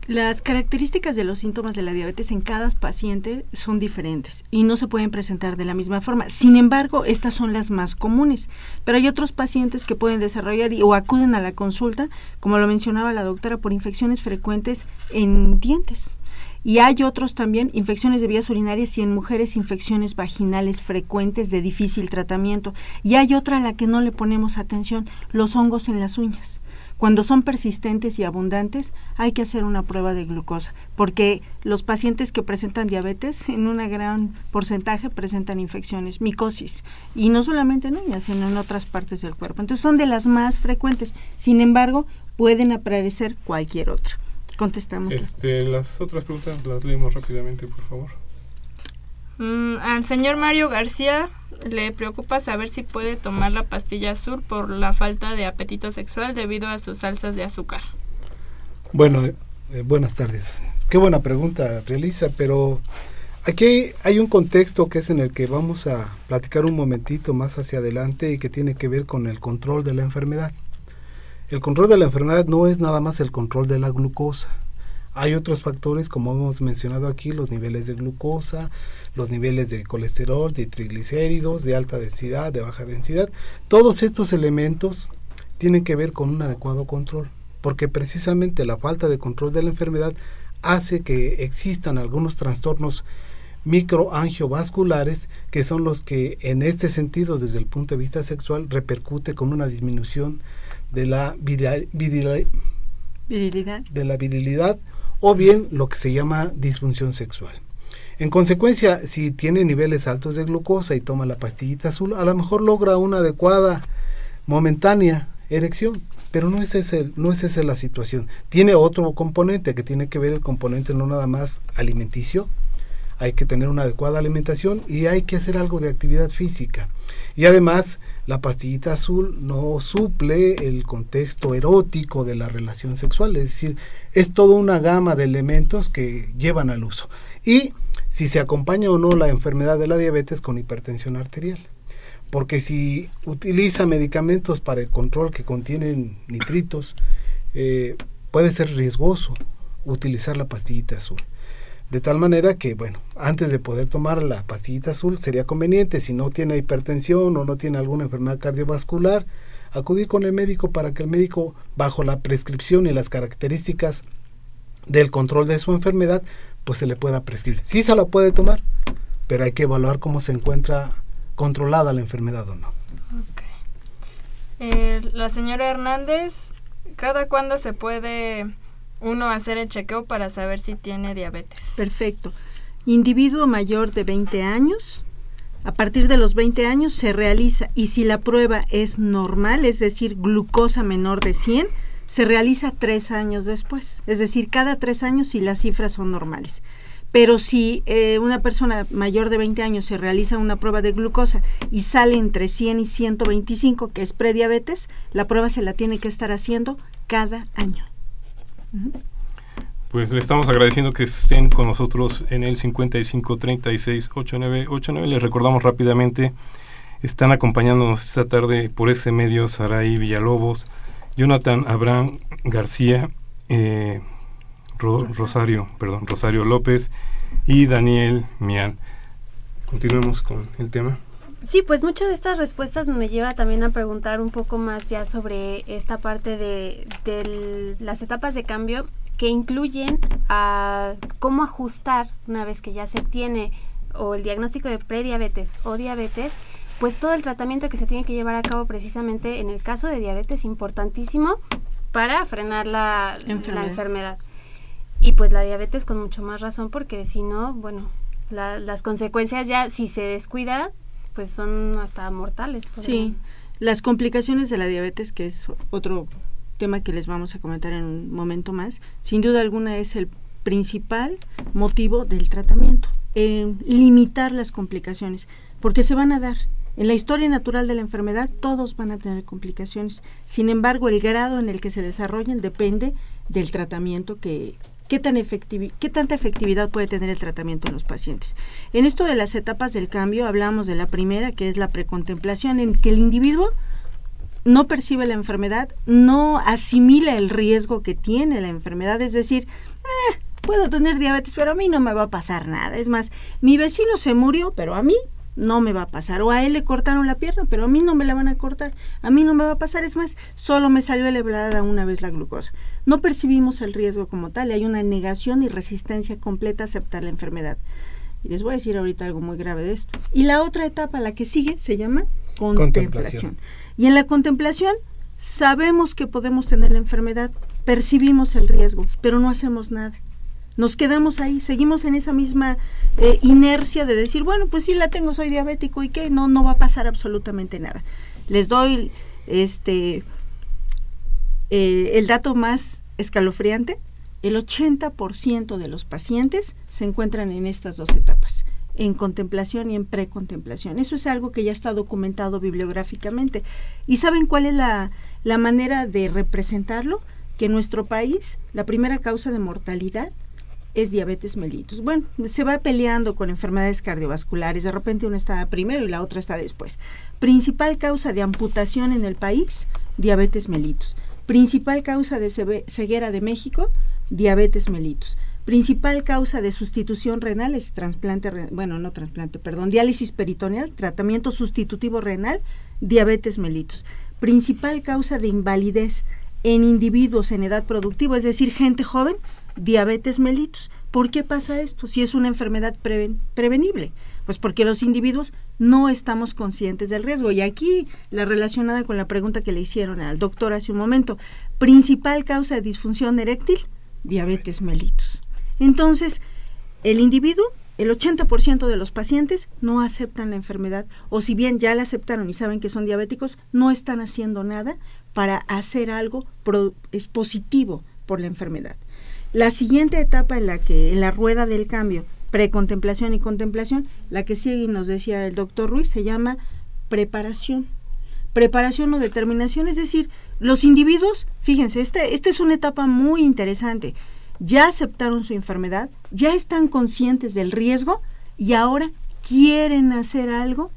Las características de los síntomas de la diabetes en cada paciente son diferentes y no se pueden presentar de la misma forma. Sin embargo, estas son las más comunes, pero hay otros pacientes que pueden desarrollar o acuden a la consulta, como lo mencionaba la doctora, por infecciones frecuentes en dientes. Y hay otros también, infecciones de vías urinarias y en mujeres infecciones vaginales frecuentes de difícil tratamiento. Y hay otra a la que no le ponemos atención, los hongos en las uñas. Cuando son persistentes y abundantes, hay que hacer una prueba de glucosa, porque los pacientes que presentan diabetes, en un gran porcentaje, presentan infecciones, micosis, y no solamente en uñas, sino en otras partes del cuerpo. Entonces son de las más frecuentes. Sin embargo, pueden aparecer cualquier otra. Contestamos.
Este, las otras preguntas las leemos rápidamente, por favor.
Mm, al señor Mario García le preocupa saber si puede tomar la pastilla azul por la falta de apetito sexual debido a sus salsas de azúcar.
Bueno, eh, buenas tardes. Qué buena pregunta realiza, pero aquí hay un contexto que es en el que vamos a platicar un momentito más hacia adelante y que tiene que ver con el control de la enfermedad. El control de la enfermedad no es nada más el control de la glucosa. Hay otros factores, como hemos mencionado aquí, los niveles de glucosa, los niveles de colesterol, de triglicéridos, de alta densidad, de baja densidad. Todos estos elementos tienen que ver con un adecuado control, porque precisamente la falta de control de la enfermedad hace que existan algunos trastornos microangiovasculares que son los que en este sentido desde el punto de vista sexual repercute con una disminución de la virilidad, de la virilidad o bien lo que se llama disfunción sexual. En consecuencia, si tiene niveles altos de glucosa y toma la pastillita azul, a lo mejor logra una adecuada momentánea erección, pero no es, ese, no es esa la situación. Tiene otro componente que tiene que ver el componente no nada más alimenticio, hay que tener una adecuada alimentación y hay que hacer algo de actividad física. Y además, la pastillita azul no suple el contexto erótico de la relación sexual, es decir, es toda una gama de elementos que llevan al uso. Y si se acompaña o no la enfermedad de la diabetes con hipertensión arterial. Porque si utiliza medicamentos para el control que contienen nitritos, eh, puede ser riesgoso utilizar la pastillita azul. De tal manera que, bueno, antes de poder tomar la pastillita azul sería conveniente, si no tiene hipertensión o no tiene alguna enfermedad cardiovascular, acudir con el médico para que el médico, bajo la prescripción y las características del control de su enfermedad, pues se le pueda prescribir. Sí se la puede tomar, pero hay que evaluar cómo se encuentra controlada la enfermedad o no.
Eh, la señora Hernández, ¿cada cuándo se puede uno hacer el chequeo para saber si tiene diabetes?
Perfecto. Individuo mayor de 20 años, a partir de los 20 años se realiza y si la prueba es normal, es decir, glucosa menor de 100, se realiza tres años después, es decir, cada tres años si las cifras son normales. Pero si eh, una persona mayor de 20 años se realiza una prueba de glucosa y sale entre 100 y 125, que es prediabetes, la prueba se la tiene que estar haciendo cada año.
Pues le estamos agradeciendo que estén con nosotros en el 55 36 8989. Les recordamos rápidamente, están acompañándonos esta tarde por ese medio Saraí Villalobos, Jonathan Abraham García, eh, Rosario, perdón, Rosario López y Daniel Mian. Continuemos con el tema.
Sí, pues muchas de estas respuestas me lleva también a preguntar un poco más ya sobre esta parte de, de las etapas de cambio que incluyen a cómo ajustar una vez que ya se tiene o el diagnóstico de prediabetes o diabetes pues todo el tratamiento que se tiene que llevar a cabo precisamente en el caso de diabetes importantísimo para frenar la enfermedad. Y pues la diabetes con mucho más razón porque si no, bueno, las consecuencias ya si se descuida, pues son hasta mortales.
Sí, las complicaciones de la diabetes, que es otro tema que les vamos a comentar en un momento más, sin duda alguna es el principal motivo del tratamiento, limitar las complicaciones, porque se van a dar en la historia natural de la enfermedad todos van a tener complicaciones. Sin embargo, el grado en el que se desarrollen depende del tratamiento que qué tan qué tanta efectividad puede tener el tratamiento en los pacientes. En esto de las etapas del cambio hablamos de la primera, que es la precontemplación en que el individuo no percibe la enfermedad, no asimila el riesgo que tiene la enfermedad, es decir, eh, puedo tener diabetes, pero a mí no me va a pasar nada. Es más, mi vecino se murió, pero a mí no me va a pasar. O a él le cortaron la pierna, pero a mí no me la van a cortar. A mí no me va a pasar. Es más, solo me salió elevada una vez la glucosa. No percibimos el riesgo como tal. Hay una negación y resistencia completa a aceptar la enfermedad. Y les voy a decir ahorita algo muy grave de esto. Y la otra etapa, la que sigue, se llama contemplación. Y en la contemplación sabemos que podemos tener la enfermedad, percibimos el riesgo, pero no hacemos nada nos quedamos ahí, seguimos en esa misma eh, inercia de decir, bueno, pues sí la tengo, soy diabético y qué, no, no va a pasar absolutamente nada. Les doy este eh, el dato más escalofriante, el 80% de los pacientes se encuentran en estas dos etapas, en contemplación y en precontemplación. Eso es algo que ya está documentado bibliográficamente. ¿Y saben cuál es la, la manera de representarlo? Que en nuestro país la primera causa de mortalidad es diabetes mellitus. Bueno, se va peleando con enfermedades cardiovasculares, de repente una está primero y la otra está después. Principal causa de amputación en el país, diabetes mellitus. Principal causa de ceguera de México, diabetes mellitus. Principal causa de sustitución renal es trasplante, bueno, no trasplante, perdón, diálisis peritoneal, tratamiento sustitutivo renal, diabetes mellitus. Principal causa de invalidez en individuos en edad productiva, es decir, gente joven, diabetes mellitus. ¿Por qué pasa esto si es una enfermedad prevenible? Pues porque los individuos no estamos conscientes del riesgo. Y aquí la relacionada con la pregunta que le hicieron al doctor hace un momento, principal causa de disfunción eréctil, diabetes mellitus. Entonces, el individuo, el 80% de los pacientes no aceptan la enfermedad o si bien ya la aceptaron y saben que son diabéticos, no están haciendo nada para hacer algo es positivo por la enfermedad. La siguiente etapa en la que, en la rueda del cambio, precontemplación y contemplación, la que sigue y nos decía el doctor Ruiz, se llama preparación. Preparación o determinación, es decir, los individuos, fíjense, esta, esta es una etapa muy interesante. Ya aceptaron su enfermedad, ya están conscientes del riesgo y ahora quieren hacer algo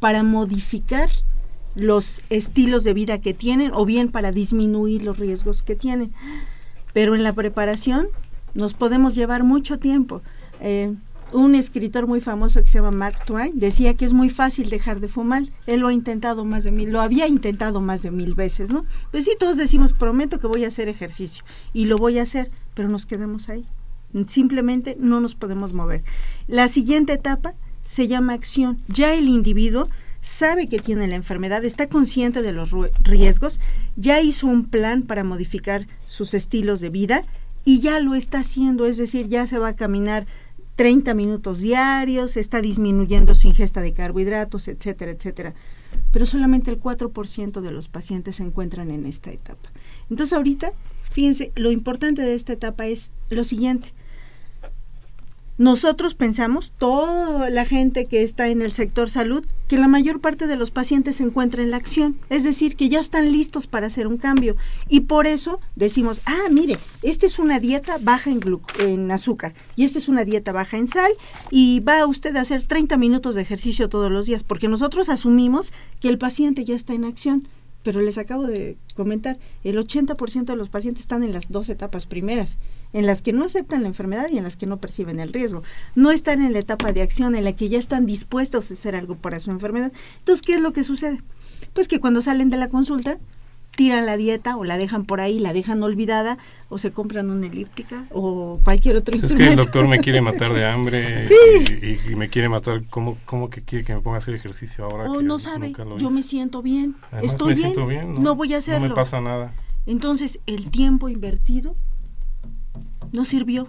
para modificar los estilos de vida que tienen o bien para disminuir los riesgos que tienen pero en la preparación nos podemos llevar mucho tiempo. Eh, un escritor muy famoso que se llama Mark Twain decía que es muy fácil dejar de fumar. Él lo ha intentado más de mil, lo había intentado más de mil veces, ¿no? Pues sí, todos decimos, prometo que voy a hacer ejercicio y lo voy a hacer, pero nos quedamos ahí. Simplemente no nos podemos mover. La siguiente etapa se llama acción. Ya el individuo sabe que tiene la enfermedad, está consciente de los riesgos, ya hizo un plan para modificar sus estilos de vida y ya lo está haciendo, es decir, ya se va a caminar 30 minutos diarios, está disminuyendo su ingesta de carbohidratos, etcétera, etcétera. Pero solamente el 4% de los pacientes se encuentran en esta etapa. Entonces ahorita, fíjense, lo importante de esta etapa es lo siguiente nosotros pensamos, toda la gente que está en el sector salud, que la mayor parte de los pacientes se encuentra en la acción, es decir, que ya están listos para hacer un cambio. Y por eso decimos, ah, mire, esta es una dieta baja en, en azúcar y esta es una dieta baja en sal y va usted a hacer 30 minutos de ejercicio todos los días, porque nosotros asumimos que el paciente ya está en acción pero les acabo de comentar, el 80% de los pacientes están en las dos etapas primeras, en las que no aceptan la enfermedad y en las que no perciben el riesgo. No están en la etapa de acción en la que ya están dispuestos a hacer algo para su enfermedad. Entonces, ¿qué es lo que sucede? Pues que cuando salen de la consulta tiran la dieta o la dejan por ahí, la dejan olvidada o se compran una elíptica o cualquier otro
instrumento. Es que el doctor me quiere matar de hambre y, me quiere matar, ¿cómo, ¿cómo, que quiere que me ponga a hacer ejercicio ahora?
O no sabe, yo me siento bien, estoy bien, no, voy a hacerlo.
No me pasa nada.
Entonces, el tiempo invertido no sirvió.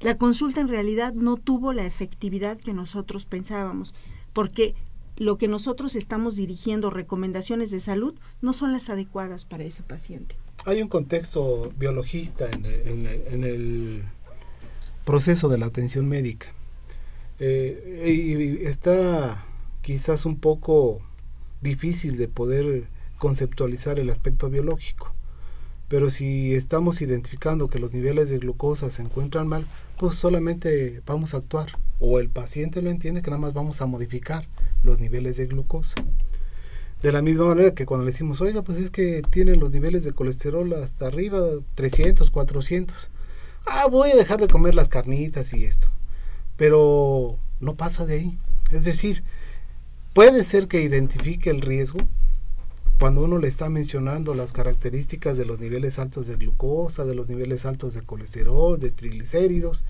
La consulta en realidad no tuvo la efectividad que nosotros pensábamos, porque lo que nosotros estamos dirigiendo, recomendaciones de salud, no son las adecuadas para ese paciente.
Hay un contexto biologista en, el proceso de la atención médica. Eh, y está quizás un poco difícil de poder conceptualizar el aspecto biológico. Pero si estamos identificando que los niveles de glucosa se encuentran mal, pues solamente vamos a actuar. O el paciente lo entiende que nada más vamos a modificar los niveles de glucosa. De la misma manera que cuando le decimos, oiga, pues es que tienen los niveles de colesterol hasta arriba, 300, 400. Ah, voy a dejar de comer las carnitas y esto. Pero no pasa de ahí. Es decir, puede ser que identifique el riesgo cuando uno le está mencionando las características de los niveles altos de glucosa, de los niveles altos de colesterol, de triglicéridos,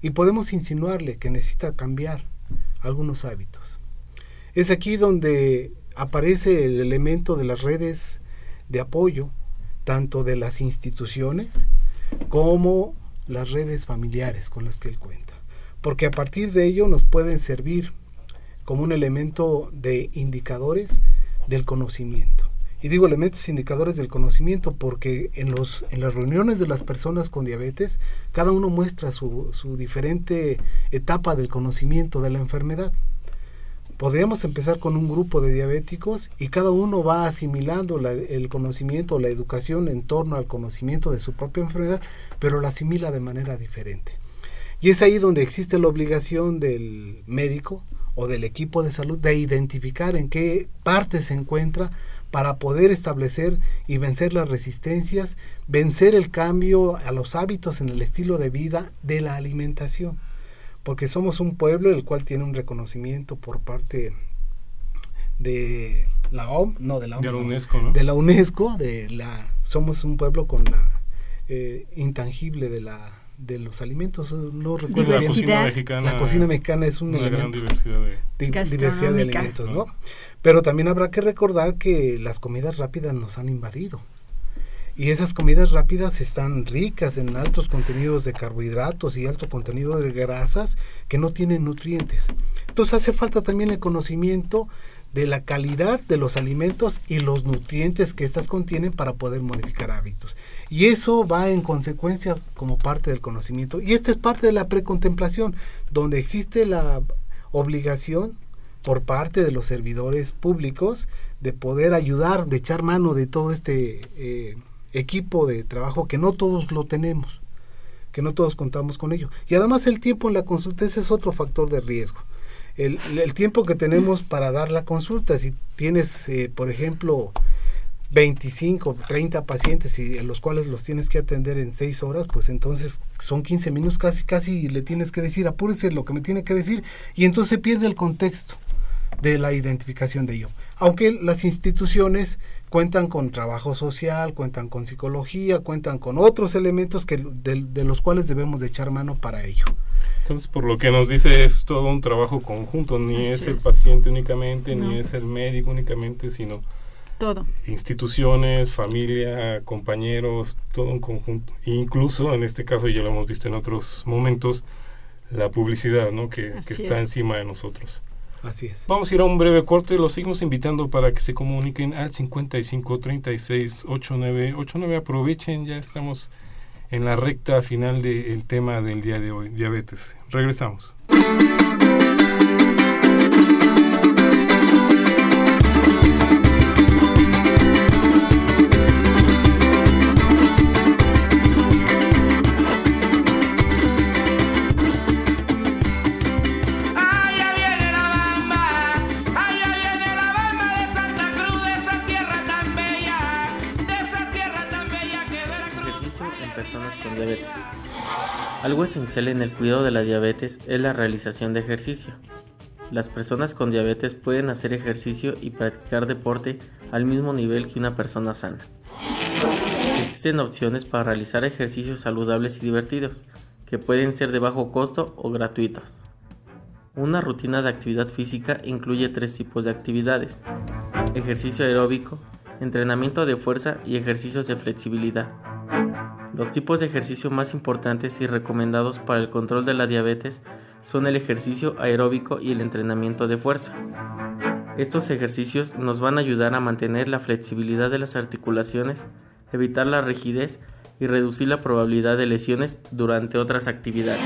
y podemos insinuarle que necesita cambiar algunos hábitos. Es aquí donde aparece el elemento de las redes de apoyo, tanto de las instituciones como las redes familiares con las que él cuenta. Porque a partir de ello nos pueden servir como un elemento de indicadores del conocimiento. Y digo elementos indicadores del conocimiento porque en, los, en las reuniones de las personas con diabetes, cada uno muestra su, su diferente etapa del conocimiento de la enfermedad podríamos empezar con un grupo de diabéticos y cada uno va asimilando el conocimiento, la educación en torno al conocimiento de su propia enfermedad, pero la asimila de manera diferente. Y es ahí donde existe la obligación del médico o del equipo de salud de identificar en qué parte se encuentra para poder establecer y vencer las resistencias, vencer el cambio a los hábitos en el estilo de vida de la alimentación porque somos un pueblo el cual tiene un reconocimiento por parte de la OMS, no de la OMS,
de la UNESCO, ¿no?
de la UNESCO, de la somos un pueblo con la eh, intangible de la de los alimentos, no recuerdo
la
bien.
cocina mexicana.
La cocina mexicana es un
una gran
elemento
diversidad de
di- diversidad de alimentos, ¿no? Pero también habrá que recordar que las comidas rápidas nos han invadido. Y esas comidas rápidas están ricas en altos contenidos de carbohidratos y alto contenido de grasas que no tienen nutrientes. Entonces hace falta también el conocimiento de la calidad de los alimentos y los nutrientes que éstas contienen para poder modificar hábitos. Y eso va en consecuencia como parte del conocimiento. Y esta es parte de la precontemplación, donde existe la obligación por parte de los servidores públicos de poder ayudar, de echar mano de todo este eh, equipo de trabajo que no todos lo tenemos, que no todos contamos con ello. Y además el tiempo en la consulta ese es otro factor de riesgo. El, tiempo que tenemos para dar la consulta, si tienes, eh, por ejemplo, 25, 30 pacientes y los cuales los tienes que atender en 6 horas, pues entonces son 15 minutos casi, casi le tienes que decir, apúrese lo que me tiene que decir, y entonces se pierde el contexto de la identificación de ello. Aunque las instituciones cuentan con trabajo social, cuentan con psicología, cuentan con otros elementos que, de, de los cuales debemos de echar mano para ello.
Entonces, por lo que nos dice, es todo un trabajo conjunto, ni
Así
es el
es.
paciente únicamente,
No.
ni es el médico únicamente, sino
Todo.
instituciones, familia, compañeros, todo un conjunto. Incluso, en este caso, ya lo hemos visto en otros momentos, la publicidad, ¿no? Que, está
es.
encima de nosotros.
Así es.
Vamos a ir a un breve corte los seguimos invitando para que se comuniquen al 55 36 89 89. Aprovechen, ya estamos en la recta final del tema del día de hoy, diabetes. Regresamos.
Personas con diabetes. Algo esencial en el cuidado de la diabetes es la realización de ejercicio. Las personas con diabetes pueden hacer ejercicio y practicar deporte al mismo nivel que una persona sana. Existen opciones para realizar ejercicios saludables y divertidos, que pueden ser de bajo costo o gratuitos. Una rutina de actividad física incluye tres tipos de actividades. Ejercicio aeróbico, entrenamiento de fuerza y ejercicios de flexibilidad. Los tipos de ejercicio más importantes y recomendados para el control de la diabetes son el ejercicio aeróbico y el entrenamiento de fuerza. Estos ejercicios nos van a ayudar a mantener la flexibilidad de las articulaciones, evitar la rigidez y reducir la probabilidad de lesiones durante otras actividades.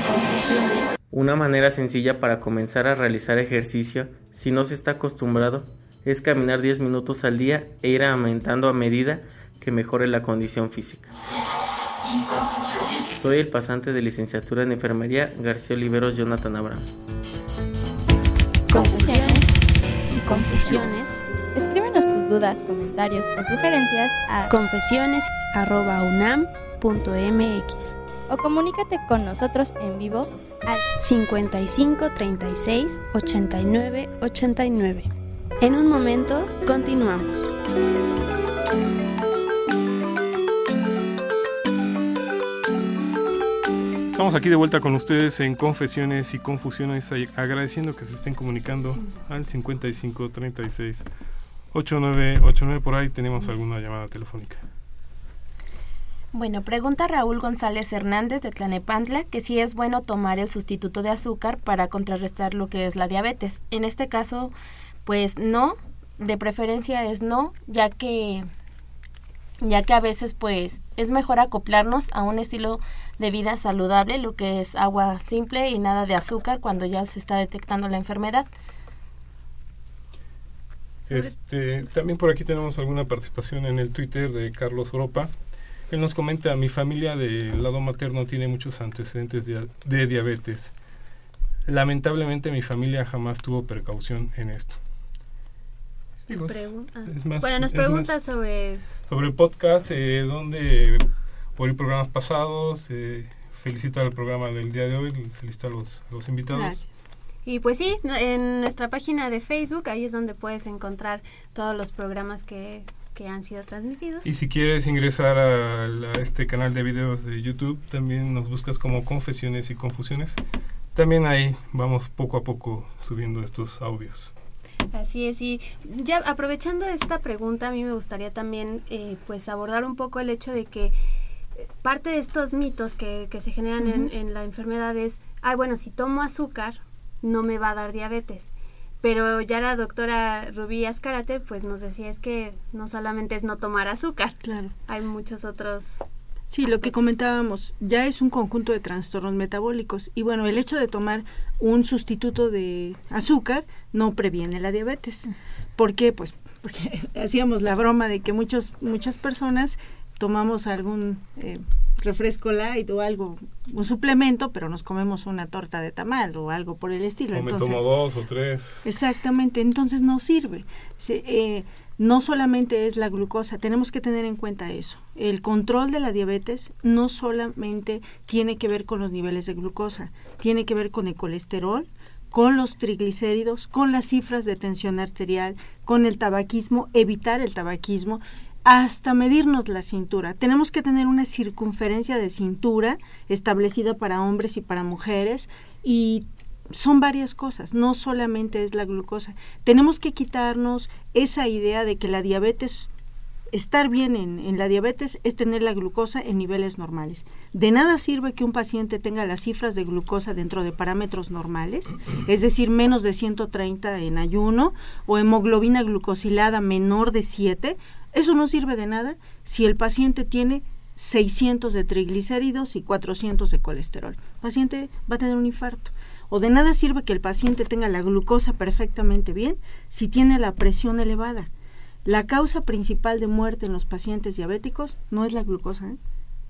Una manera sencilla para comenzar a realizar ejercicio, si no se está acostumbrado, es caminar 10 minutos al día e ir aumentando a medida que mejore la condición física. Soy el pasante de licenciatura en enfermería García Oliveros Jonathan Abraham.
Confusiones y confusiones.
Escríbenos tus dudas, comentarios o sugerencias a
confesiones.unam.mx
o comunícate con nosotros en vivo al
55 36 89 89. En un momento, continuamos.
Estamos aquí de vuelta con ustedes en Confesiones y Confusiones, agradeciendo que se estén comunicando al 55 36 8989. Por ahí tenemos alguna llamada telefónica.
Bueno, pregunta Raúl González Hernández de Tlanepantla que si es bueno tomar el sustituto de azúcar para contrarrestar lo que es la diabetes. En este caso, pues no, de preferencia es no, ya que ya que a veces pues es mejor acoplarnos a un estilo de vida saludable, lo que es agua simple y nada de azúcar cuando ya se está detectando la enfermedad.
Este, también por aquí tenemos alguna participación en el Twitter de Carlos Oropa. Él nos comenta, mi familia del lado materno tiene muchos antecedentes de, de diabetes. Lamentablemente mi familia jamás tuvo precaución en esto. Digo, más-
bueno, nos pregunta
más-
sobre
sobre el podcast, eh, donde por programas pasados, eh, felicita al programa del día de hoy, felicita a los, a los invitados.
Gracias.
Y pues sí, en nuestra página de Facebook, ahí es donde puedes encontrar todos los programas que, que han sido transmitidos.
Y si quieres ingresar a, a este canal de videos de YouTube, también nos buscas como Confesiones y Confusiones. También ahí vamos poco a poco subiendo estos audios.
Así es, y ya aprovechando esta pregunta, a mí me gustaría también eh, pues abordar un poco el hecho de que eh, parte de estos mitos que, que se generan en, en la enfermedad es, ay, bueno, si tomo azúcar, no me va a dar diabetes. Pero ya la doctora Rubí Azcárate pues nos decía es que no solamente es no tomar azúcar,
Claro.
hay muchos otros
Sí, lo que comentábamos, ya es un conjunto de trastornos metabólicos y bueno, el hecho de tomar un sustituto de azúcar no previene la diabetes. ¿Por qué? Pues porque hacíamos la broma de que muchos, muchas personas tomamos algún eh, refresco light o algo, un suplemento, pero nos comemos una torta de tamal o algo por el estilo.
O me
Entonces,
tomo dos o tres.
Exactamente, entonces no sirve. Se- eh, no solamente es la glucosa, tenemos que tener en cuenta eso. El control de la diabetes no solamente tiene que ver con los niveles de glucosa, tiene que ver con el colesterol, con los triglicéridos, con las cifras de tensión arterial, con el tabaquismo, evitar el tabaquismo, hasta medirnos la cintura. Tenemos que tener una circunferencia de cintura establecida para hombres y para mujeres y son varias cosas, no solamente es la glucosa. Tenemos que quitarnos esa idea de que la diabetes, estar bien en, la diabetes es tener la glucosa en niveles normales. De nada sirve que un paciente tenga las cifras de glucosa dentro de parámetros normales, es decir, menos de 130 en ayuno o hemoglobina glucosilada menor de 7. Eso no sirve de nada si el paciente tiene 600 de triglicéridos y 400 de colesterol. El paciente va a tener un infarto. O de nada sirve que el paciente tenga la glucosa perfectamente bien si tiene la presión elevada. La causa principal de muerte en los pacientes diabéticos no es la glucosa. ¿eh?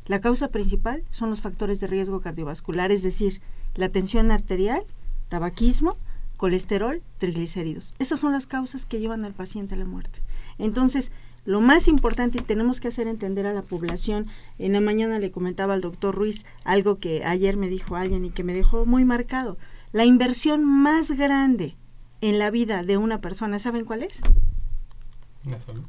La causa principal son los factores de riesgo cardiovascular, es decir, la tensión arterial, tabaquismo, colesterol, triglicéridos. Esas son las causas que llevan al paciente a la muerte. Entonces, lo más importante y tenemos que hacer entender a la población, en la mañana le comentaba al doctor Ruiz algo que ayer me dijo alguien y que me dejó muy marcado. La inversión más grande en la vida de una persona, ¿saben cuál es?
La salud.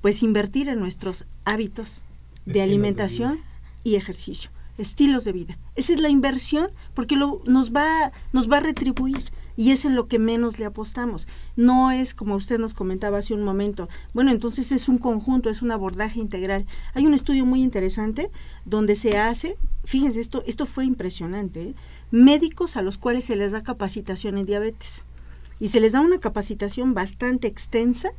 Pues invertir en nuestros hábitos de alimentación y ejercicio, estilos de vida. Esa es la inversión porque lo, nos, va, nos va a retribuir y es en lo que menos le apostamos. No es como usted nos comentaba hace un momento. Bueno, entonces es un conjunto, es un abordaje integral. Hay un estudio muy interesante donde se hace, fíjense, esto, esto fue impresionante, ¿eh? médicos a los cuales se les da capacitación en diabetes y se les da una capacitación bastante extensa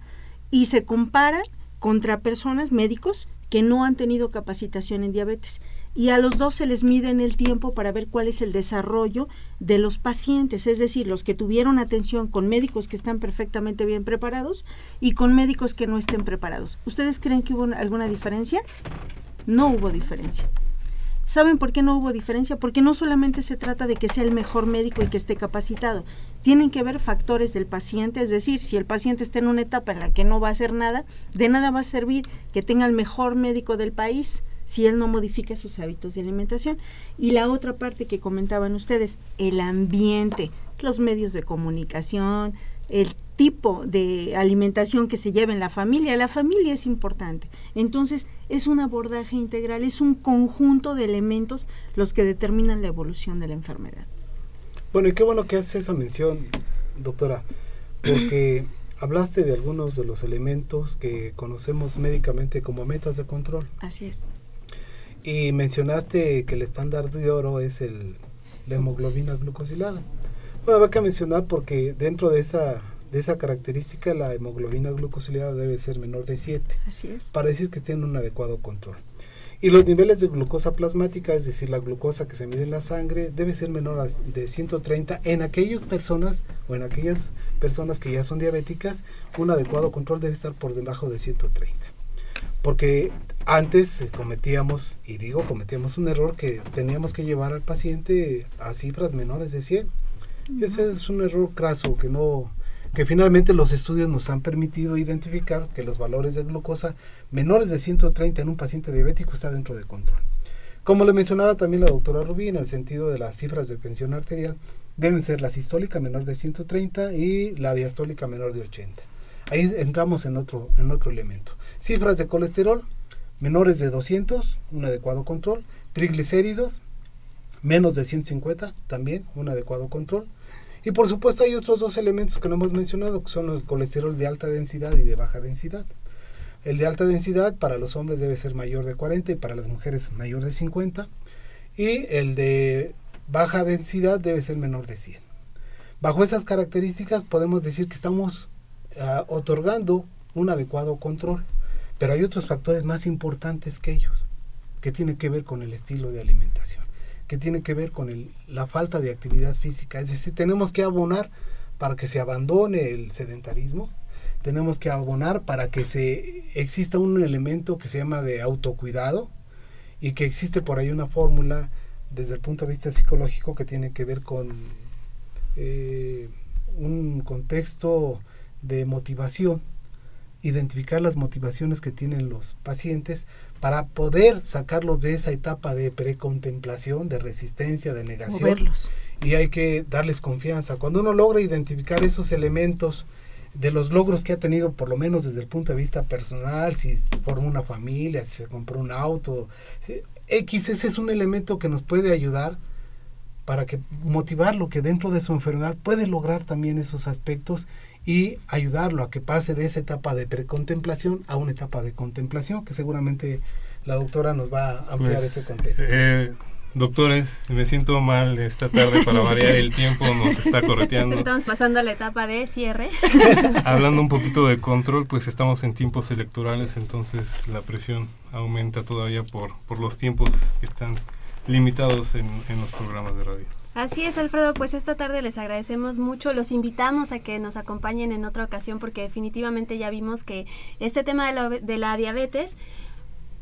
y se comparan contra personas médicos que no han tenido capacitación en diabetes y a los dos se les mide en el tiempo para ver cuál es el desarrollo de los pacientes, es decir, los que tuvieron atención con médicos que están perfectamente bien preparados y con médicos que no estén preparados. ¿Ustedes creen que hubo alguna diferencia? No hubo diferencia. ¿Saben por qué no hubo diferencia? Porque no solamente se trata de que sea el mejor médico y que esté capacitado. Tienen que ver factores del paciente, es decir, si el paciente está en una etapa en la que no va a hacer nada, de nada va a servir que tenga el mejor médico del país si él no modifica sus hábitos de alimentación. Y la otra parte que comentaban ustedes, el ambiente, los medios de comunicación, el tipo de alimentación que se lleva en la familia. La familia es importante. Entonces, es un abordaje integral, es un conjunto de elementos los que determinan la evolución de la enfermedad.
Bueno, y qué bueno que hace esa mención, doctora, porque hablaste de algunos de los elementos que conocemos médicamente como metas de control.
Así es.
Y mencionaste que el estándar de oro es el, la hemoglobina glucosilada. Bueno, habrá que mencionar porque dentro de esa, de esa característica la hemoglobina glucosilada debe ser menor de 7
Así es.
para decir que tiene un adecuado control. Y los niveles de glucosa plasmática, es decir, la glucosa que se mide en la sangre, debe ser menor de 130 en aquellas personas o en aquellas personas que ya son diabéticas, un adecuado control debe estar por debajo de 130. Porque antes eh, cometíamos, y digo cometíamos un error que teníamos que llevar al paciente a cifras menores de 100. Y ese es un error craso que no que finalmente los estudios nos han permitido identificar que los valores de glucosa menores de 130 en un paciente diabético está dentro de control. Como le mencionaba también la doctora Rubí, en el sentido de las cifras de tensión arterial, deben ser la sistólica menor de 130 y la diastólica menor de 80. Ahí entramos en otro, en otro elemento. Cifras de colesterol menores de 200, un adecuado control. Triglicéridos menos de 150, también un adecuado control. Y por supuesto hay otros dos elementos que no hemos mencionado, que son el colesterol de alta densidad y de baja densidad. El de alta densidad para los hombres debe ser mayor de 40 y para las mujeres mayor de 50. Y el de baja densidad debe ser menor de 100. Bajo esas características podemos decir que estamos uh, otorgando un adecuado control. Pero hay otros factores más importantes que ellos, que tienen que ver con el estilo de alimentación que tiene que ver con la falta de actividad física. Es decir, tenemos que abonar para que se abandone el sedentarismo, tenemos que abonar para que se exista un elemento que se llama de autocuidado y que existe por ahí una fórmula desde el punto de vista psicológico que tiene que ver con eh, un contexto de motivación, identificar las motivaciones que tienen los pacientes para poder sacarlos de esa etapa de precontemplación, de resistencia, de negación.
Moverlos.
Y hay que darles confianza. Cuando uno logra identificar esos elementos de los logros que ha tenido, por lo menos desde el punto de vista personal, si formó una familia, si se compró un auto, X, ese es un elemento que nos puede ayudar para que motivarlo que dentro de su enfermedad puede lograr también esos aspectos y ayudarlo a que pase de esa etapa de precontemplación a una etapa de contemplación, que seguramente la doctora nos va a ampliar
Pues,
ese contexto.
eh, doctores, me siento mal esta tarde para variar el tiempo, nos está correteando.
Estamos pasando a la etapa de cierre.
Hablando un poquito de control, pues estamos en tiempos electorales, entonces la presión aumenta todavía por, por los tiempos que están limitados en, en los programas de radio.
Así es, Alfredo, pues esta tarde les agradecemos mucho, los invitamos a que nos acompañen en otra ocasión porque definitivamente ya vimos que este tema de la, de la diabetes,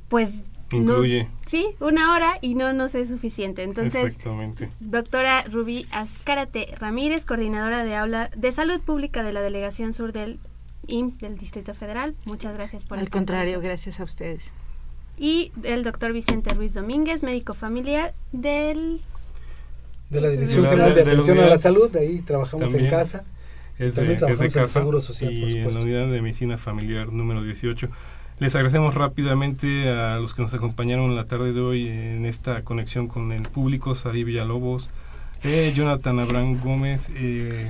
pues...
Incluye.
No, sí, una hora y no nos es suficiente. Entonces,
Exactamente.
doctora Rubí Azcárate Ramírez, coordinadora de aula de salud pública de la Delegación Sur del IMSS del Distrito Federal, muchas gracias por
Al
estar
contrario, gracias a ustedes.
Y el doctor Vicente Ruiz Domínguez, médico familiar del
De la Dirección
De la-
General de
de
Atención a la Salud, de ahí trabajamos
También
en casa.
Es
También
de,
en el Seguro Social,
y
por
en la unidad de medicina familiar número 18. Les agradecemos rápidamente a los que nos acompañaron la tarde de hoy en esta conexión con el público, Sari Villalobos, eh, Jonathan Abraham Gómez, eh,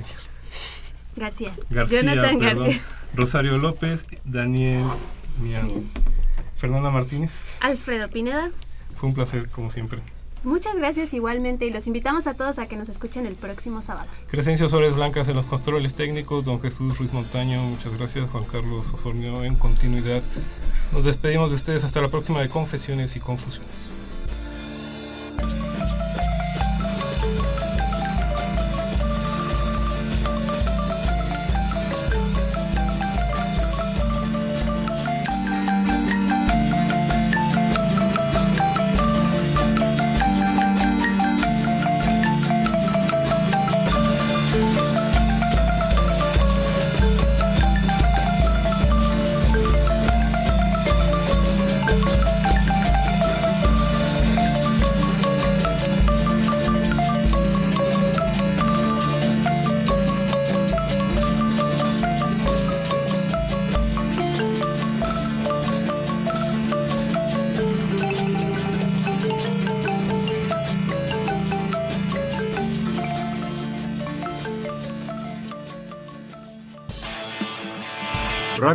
García.
García,
Jonathan
perdón,
García.
Rosario López, Daniel Mian, Fernanda Martínez.
Alfredo Pineda.
Fue un placer, como siempre.
Muchas gracias igualmente y los invitamos a todos a que nos escuchen el próximo sábado.
Crescencio Suárez Blancas en los controles técnicos, don Jesús Ruiz Montaño, muchas gracias, Juan Carlos Osornio en continuidad. Nos despedimos de ustedes hasta la próxima de Confesiones y Confusiones.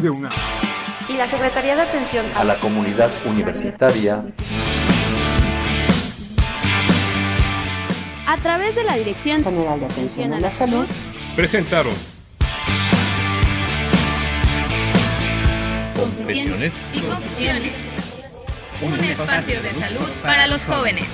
Radio UNAM.
Y la Secretaría de Atención
A la comunidad universitaria.
a través de la Dirección General de Atención a la Salud
Presentaron
Confesiones y Confusiones. Un espacio de salud para los jóvenes.